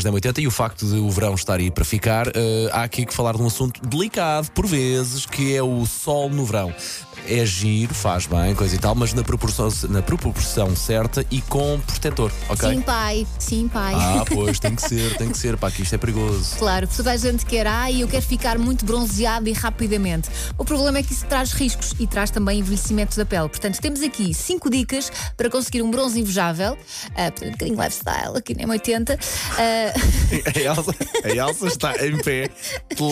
da 80 e o facto de o verão estar aí para ficar, eh, há aqui que falar de um assunto delicado, por vezes, que é o sol no verão. É giro, faz bem, coisa e tal, mas na proporção, na proporção certa e com protetor, ok? Sim, pai. Sim, pai. Ah, pois, tem que ser, tem que ser, pá, que isto é perigoso. Claro, toda a gente quer, ai, eu quero ficar muito bronzeado e rapidamente. O problema é que isso traz riscos e traz também envelhecimento da pele. Portanto, temos aqui cinco dicas para conseguir um bronze invejável. Uh, um bocadinho lifestyle, aqui nem 80. Uh, A Elsa, a Elsa está em pé,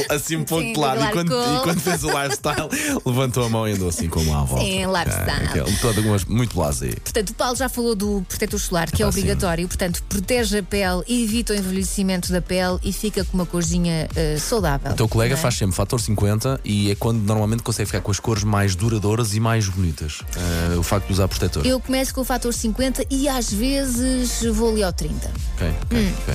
assim um pouco Sim, de lado, e quando, e quando fez o lifestyle, levantou a mão e andou assim com uma à volta. Sim, lifestyle. Ah, todo muito blasé. Portanto, o Paulo já falou do protetor solar, que é Ah, sim. obrigatório. Portanto, protege a pele, evita o envelhecimento da pele e fica com uma corzinha uh, saudável. O teu colega é? faz sempre fator 50 e é quando normalmente consegue ficar com as cores mais duradouras e mais bonitas. Ah, o facto de usar protetor. Eu começo com o fator 50 e às vezes vou ali ao 30. Ok, ok, Hum. ok.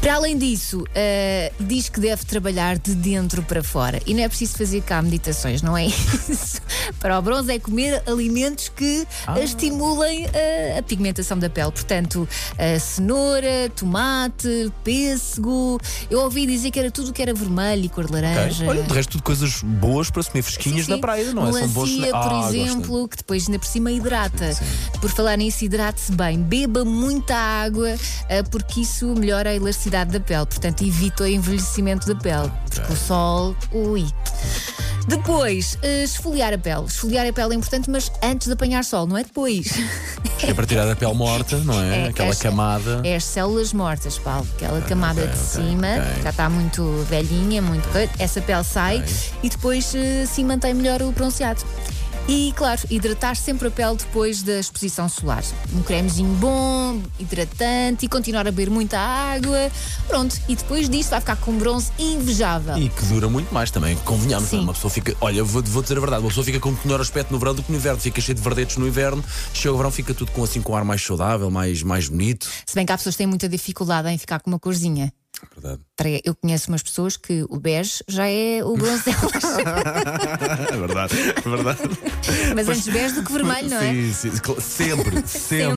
Para além disso, uh, diz que deve trabalhar de dentro para fora. E não é preciso fazer cá meditações, não é isso? Para o bronze é comer alimentos que Ah. estimulem uh, a pigmentação da pele. Portanto, uh, cenoura, tomate, pêssego. Eu ouvi dizer que era tudo que era vermelho e cor de laranja. Ok. Olha, de resto, tudo coisas boas para se comer fresquinhas Sim, na sim. praia, não é? São bons Melancia, Ah, por gosto. exemplo, que depois ainda por cima hidrata. Sim, Por falar nisso, hidrate-se bem. Beba muita água, ah, porque isso melhora a elasticidade da pele. Portanto, evita o envelhecimento da pele. Porque o sol, ui. Depois, eh, esfoliar a pele. Esfoliar a pele é importante, mas antes de apanhar sol, não é depois. É para tirar a pele morta, não é? É, Aquela as- camada. É as células mortas, Paulo. Aquela camada ok, de ok, cima, ok. já está muito velhinha, muito. Essa pele sai e depois eh, sim mantém melhor o bronzeado. E, claro, hidratar sempre a pele depois da exposição solar. Um cremezinho bom, hidratante e continuar a beber muita água. Pronto, e depois disso vai ficar com um bronze invejável. E que dura muito mais também, convenhamos. Sim. não é? Uma pessoa fica, olha, vou, vou dizer a verdade, uma pessoa fica com melhor aspecto no verão do que no inverno, fica cheio de verdetes no inverno, chega o verão, fica tudo com assim com um ar mais saudável, mais, mais bonito. Se bem que há pessoas que têm muita dificuldade em ficar com uma corzinha. Verdade. Eu conheço umas pessoas que o bege já é o bronze delas. É verdade, é verdade. Mas antes bege do que vermelho, não é? Sim, sim, cl- sempre, sempre.